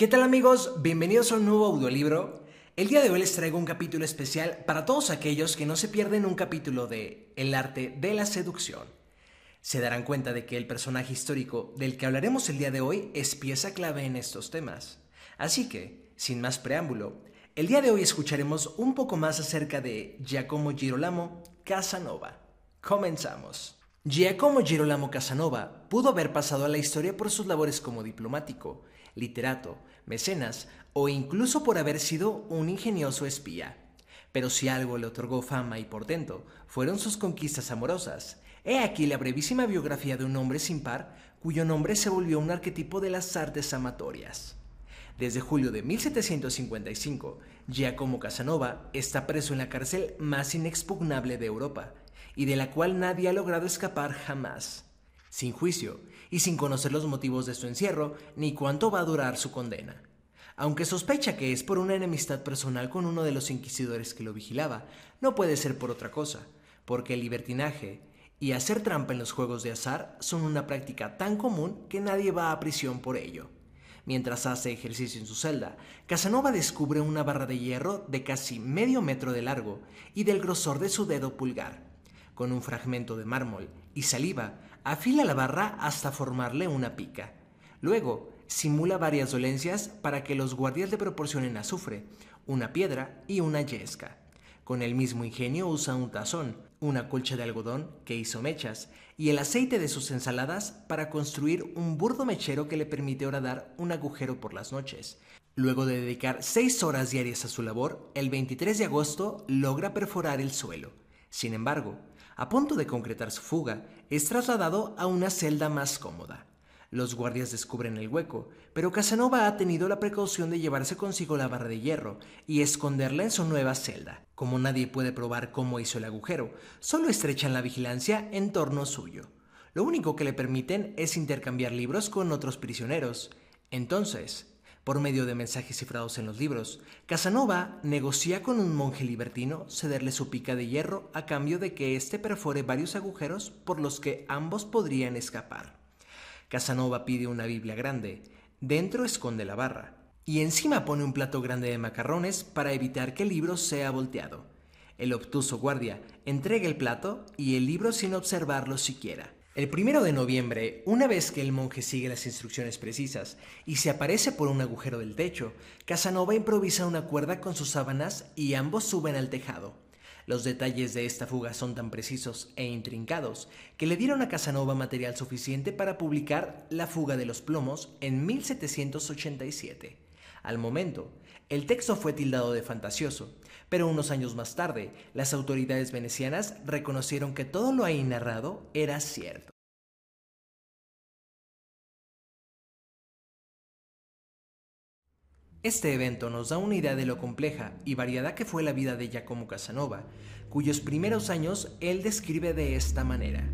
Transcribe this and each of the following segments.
¿Qué tal amigos? Bienvenidos a un nuevo audiolibro. El día de hoy les traigo un capítulo especial para todos aquellos que no se pierden un capítulo de El arte de la seducción. Se darán cuenta de que el personaje histórico del que hablaremos el día de hoy es pieza clave en estos temas. Así que, sin más preámbulo, el día de hoy escucharemos un poco más acerca de Giacomo Girolamo Casanova. Comenzamos. Giacomo Girolamo Casanova pudo haber pasado a la historia por sus labores como diplomático, literato, mecenas o incluso por haber sido un ingenioso espía. Pero si algo le otorgó fama y portento, fueron sus conquistas amorosas. He aquí la brevísima biografía de un hombre sin par, cuyo nombre se volvió un arquetipo de las artes amatorias. Desde julio de 1755, Giacomo Casanova está preso en la cárcel más inexpugnable de Europa, y de la cual nadie ha logrado escapar jamás. Sin juicio, y sin conocer los motivos de su encierro ni cuánto va a durar su condena. Aunque sospecha que es por una enemistad personal con uno de los inquisidores que lo vigilaba, no puede ser por otra cosa, porque el libertinaje y hacer trampa en los juegos de azar son una práctica tan común que nadie va a prisión por ello. Mientras hace ejercicio en su celda, Casanova descubre una barra de hierro de casi medio metro de largo y del grosor de su dedo pulgar. Con un fragmento de mármol y saliva, afila la barra hasta formarle una pica. Luego, simula varias dolencias para que los guardias le proporcionen azufre, una piedra y una yesca. Con el mismo ingenio usa un tazón, una colcha de algodón que hizo mechas y el aceite de sus ensaladas para construir un burdo mechero que le permite horadar un agujero por las noches. Luego de dedicar seis horas diarias a su labor, el 23 de agosto logra perforar el suelo. Sin embargo, a punto de concretar su fuga, es trasladado a una celda más cómoda. Los guardias descubren el hueco, pero Casanova ha tenido la precaución de llevarse consigo la barra de hierro y esconderla en su nueva celda. Como nadie puede probar cómo hizo el agujero, solo estrechan la vigilancia en torno suyo. Lo único que le permiten es intercambiar libros con otros prisioneros. Entonces, por medio de mensajes cifrados en los libros, Casanova negocia con un monje libertino cederle su pica de hierro a cambio de que éste perfore varios agujeros por los que ambos podrían escapar. Casanova pide una Biblia grande, dentro esconde la barra, y encima pone un plato grande de macarrones para evitar que el libro sea volteado. El obtuso guardia entrega el plato y el libro sin observarlo siquiera. El primero de noviembre, una vez que el monje sigue las instrucciones precisas y se aparece por un agujero del techo, Casanova improvisa una cuerda con sus sábanas y ambos suben al tejado. Los detalles de esta fuga son tan precisos e intrincados que le dieron a Casanova material suficiente para publicar La fuga de los plomos en 1787. Al momento, el texto fue tildado de fantasioso, pero unos años más tarde, las autoridades venecianas reconocieron que todo lo ahí narrado era cierto. Este evento nos da una idea de lo compleja y variada que fue la vida de Giacomo Casanova, cuyos primeros años él describe de esta manera.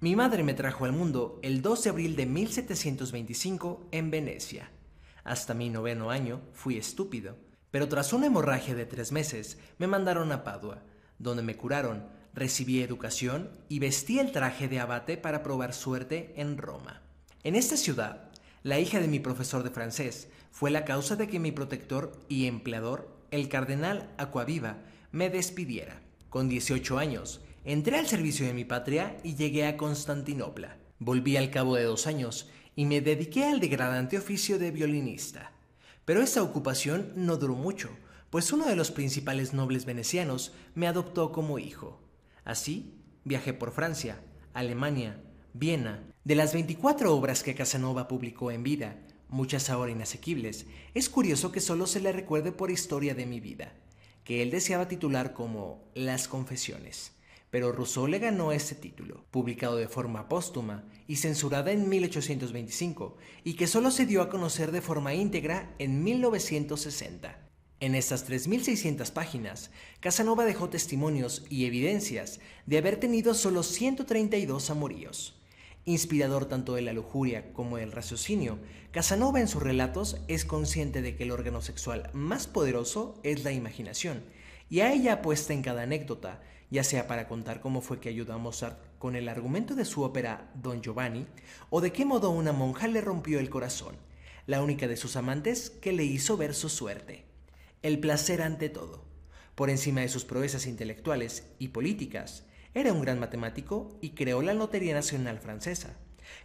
Mi madre me trajo al mundo el 2 de abril de 1725 en Venecia. Hasta mi noveno año fui estúpido, pero tras una hemorragia de tres meses me mandaron a Padua, donde me curaron, recibí educación y vestí el traje de abate para probar suerte en Roma. En esta ciudad, la hija de mi profesor de francés fue la causa de que mi protector y empleador, el cardenal Aquaviva, me despidiera. Con 18 años, entré al servicio de mi patria y llegué a Constantinopla. Volví al cabo de dos años y me dediqué al degradante oficio de violinista. Pero esta ocupación no duró mucho, pues uno de los principales nobles venecianos me adoptó como hijo. Así, viajé por Francia, Alemania, Viena. De las 24 obras que Casanova publicó en vida, muchas ahora inasequibles, es curioso que solo se le recuerde por Historia de mi vida, que él deseaba titular como Las Confesiones pero Rousseau le ganó este título, publicado de forma póstuma y censurada en 1825, y que solo se dio a conocer de forma íntegra en 1960. En estas 3.600 páginas, Casanova dejó testimonios y evidencias de haber tenido solo 132 amoríos. Inspirador tanto de la lujuria como del raciocinio, Casanova en sus relatos es consciente de que el órgano sexual más poderoso es la imaginación, y a ella apuesta en cada anécdota, ya sea para contar cómo fue que ayudó a Mozart con el argumento de su ópera Don Giovanni, o de qué modo una monja le rompió el corazón. la única de sus amantes que le hizo ver su suerte. El placer ante todo. Por encima de sus proezas intelectuales y políticas, era un gran matemático y creó la Lotería Nacional Francesa.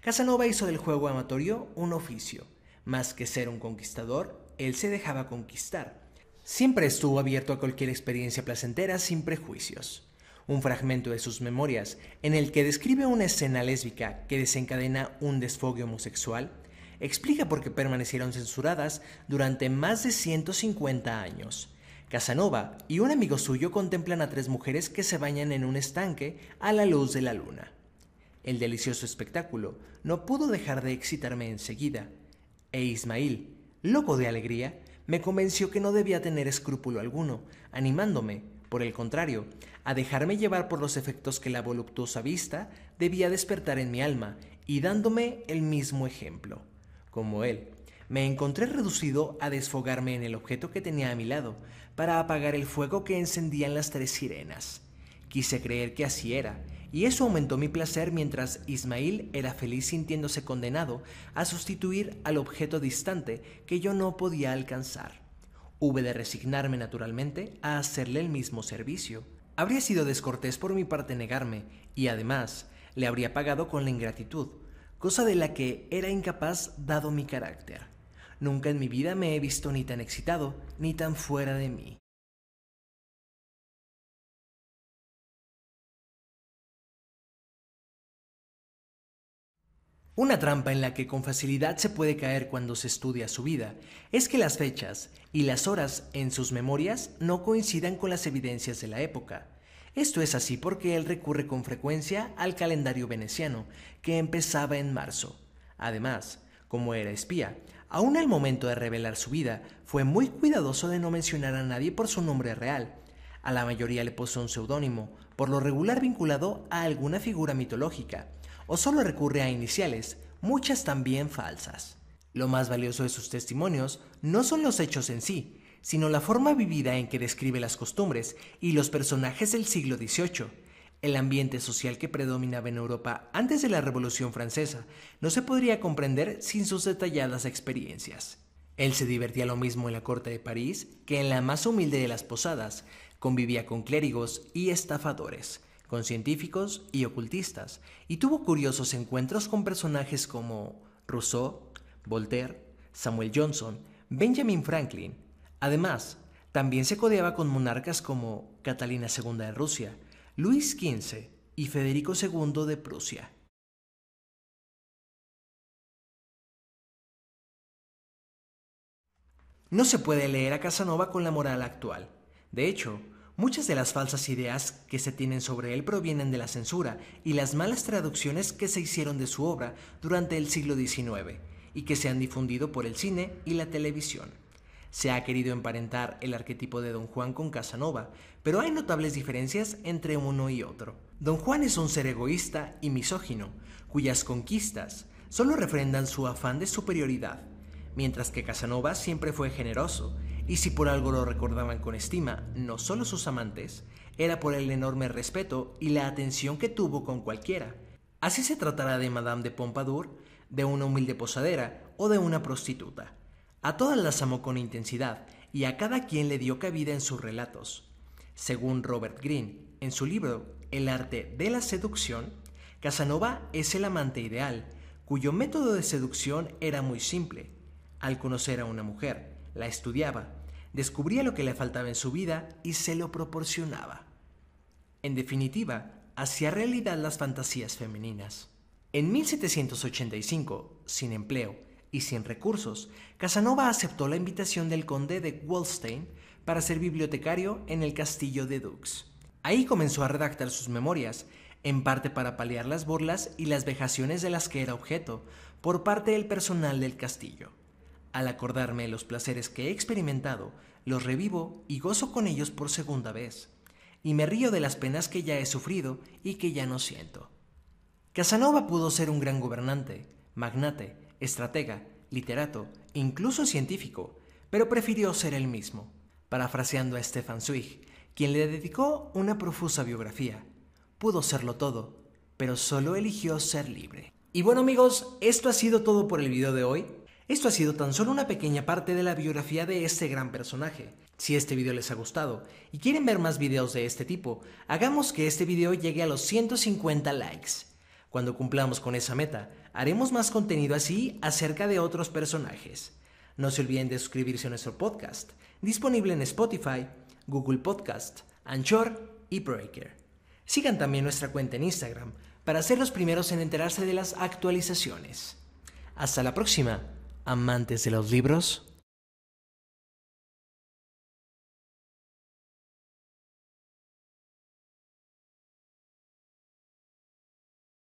Casanova hizo del juego amatorio un oficio. Más que ser un conquistador, él se dejaba conquistar. Siempre estuvo abierto a cualquier experiencia placentera sin prejuicios. Un fragmento de sus memorias, en el que describe una escena lésbica que desencadena un desfogue homosexual, explica por qué permanecieron censuradas durante más de 150 años. Casanova y un amigo suyo contemplan a tres mujeres que se bañan en un estanque a la luz de la luna. El delicioso espectáculo no pudo dejar de excitarme enseguida, e Ismail, loco de alegría, me convenció que no debía tener escrúpulo alguno, animándome, por el contrario, a dejarme llevar por los efectos que la voluptuosa vista debía despertar en mi alma y dándome el mismo ejemplo. Como él, me encontré reducido a desfogarme en el objeto que tenía a mi lado para apagar el fuego que encendían las tres sirenas. Quise creer que así era, y eso aumentó mi placer mientras Ismail era feliz sintiéndose condenado a sustituir al objeto distante que yo no podía alcanzar. Hube de resignarme naturalmente a hacerle el mismo servicio. Habría sido descortés por mi parte negarme, y además le habría pagado con la ingratitud, cosa de la que era incapaz dado mi carácter. Nunca en mi vida me he visto ni tan excitado ni tan fuera de mí. Una trampa en la que con facilidad se puede caer cuando se estudia su vida es que las fechas y las horas en sus memorias no coincidan con las evidencias de la época. Esto es así porque él recurre con frecuencia al calendario veneciano, que empezaba en marzo. Además, como era espía, aún al momento de revelar su vida, fue muy cuidadoso de no mencionar a nadie por su nombre real. A la mayoría le puso un seudónimo, por lo regular vinculado a alguna figura mitológica, o solo recurre a iniciales, muchas también falsas. Lo más valioso de sus testimonios no son los hechos en sí, sino la forma vivida en que describe las costumbres y los personajes del siglo XVIII. El ambiente social que predominaba en Europa antes de la Revolución Francesa no se podría comprender sin sus detalladas experiencias. Él se divertía lo mismo en la corte de París que en la más humilde de las posadas, convivía con clérigos y estafadores, con científicos y ocultistas, y tuvo curiosos encuentros con personajes como Rousseau, Voltaire, Samuel Johnson, Benjamin Franklin. Además, también se codeaba con monarcas como Catalina II de Rusia, Luis XV y Federico II de Prusia. No se puede leer a Casanova con la moral actual. De hecho, Muchas de las falsas ideas que se tienen sobre él provienen de la censura y las malas traducciones que se hicieron de su obra durante el siglo XIX y que se han difundido por el cine y la televisión. Se ha querido emparentar el arquetipo de Don Juan con Casanova, pero hay notables diferencias entre uno y otro. Don Juan es un ser egoísta y misógino, cuyas conquistas solo refrendan su afán de superioridad, mientras que Casanova siempre fue generoso y si por algo lo recordaban con estima, no solo sus amantes, era por el enorme respeto y la atención que tuvo con cualquiera. Así se tratará de Madame de Pompadour, de una humilde posadera o de una prostituta. A todas las amó con intensidad y a cada quien le dio cabida en sus relatos. Según Robert Greene, en su libro El arte de la seducción, Casanova es el amante ideal, cuyo método de seducción era muy simple. Al conocer a una mujer, la estudiaba, descubría lo que le faltaba en su vida y se lo proporcionaba. En definitiva, hacía realidad las fantasías femeninas. En 1785, sin empleo y sin recursos, Casanova aceptó la invitación del conde de Wallstein para ser bibliotecario en el castillo de Dux. Ahí comenzó a redactar sus memorias, en parte para paliar las burlas y las vejaciones de las que era objeto por parte del personal del castillo. Al acordarme los placeres que he experimentado, los revivo y gozo con ellos por segunda vez, y me río de las penas que ya he sufrido y que ya no siento. Casanova pudo ser un gran gobernante, magnate, estratega, literato, incluso científico, pero prefirió ser él mismo, parafraseando a Stefan Zweig, quien le dedicó una profusa biografía. Pudo serlo todo, pero solo eligió ser libre. Y bueno amigos, esto ha sido todo por el video de hoy. Esto ha sido tan solo una pequeña parte de la biografía de este gran personaje. Si este video les ha gustado y quieren ver más videos de este tipo, hagamos que este video llegue a los 150 likes. Cuando cumplamos con esa meta, haremos más contenido así acerca de otros personajes. No se olviden de suscribirse a nuestro podcast, disponible en Spotify, Google Podcast, Anchor y Breaker. Sigan también nuestra cuenta en Instagram para ser los primeros en enterarse de las actualizaciones. Hasta la próxima amantes de los libros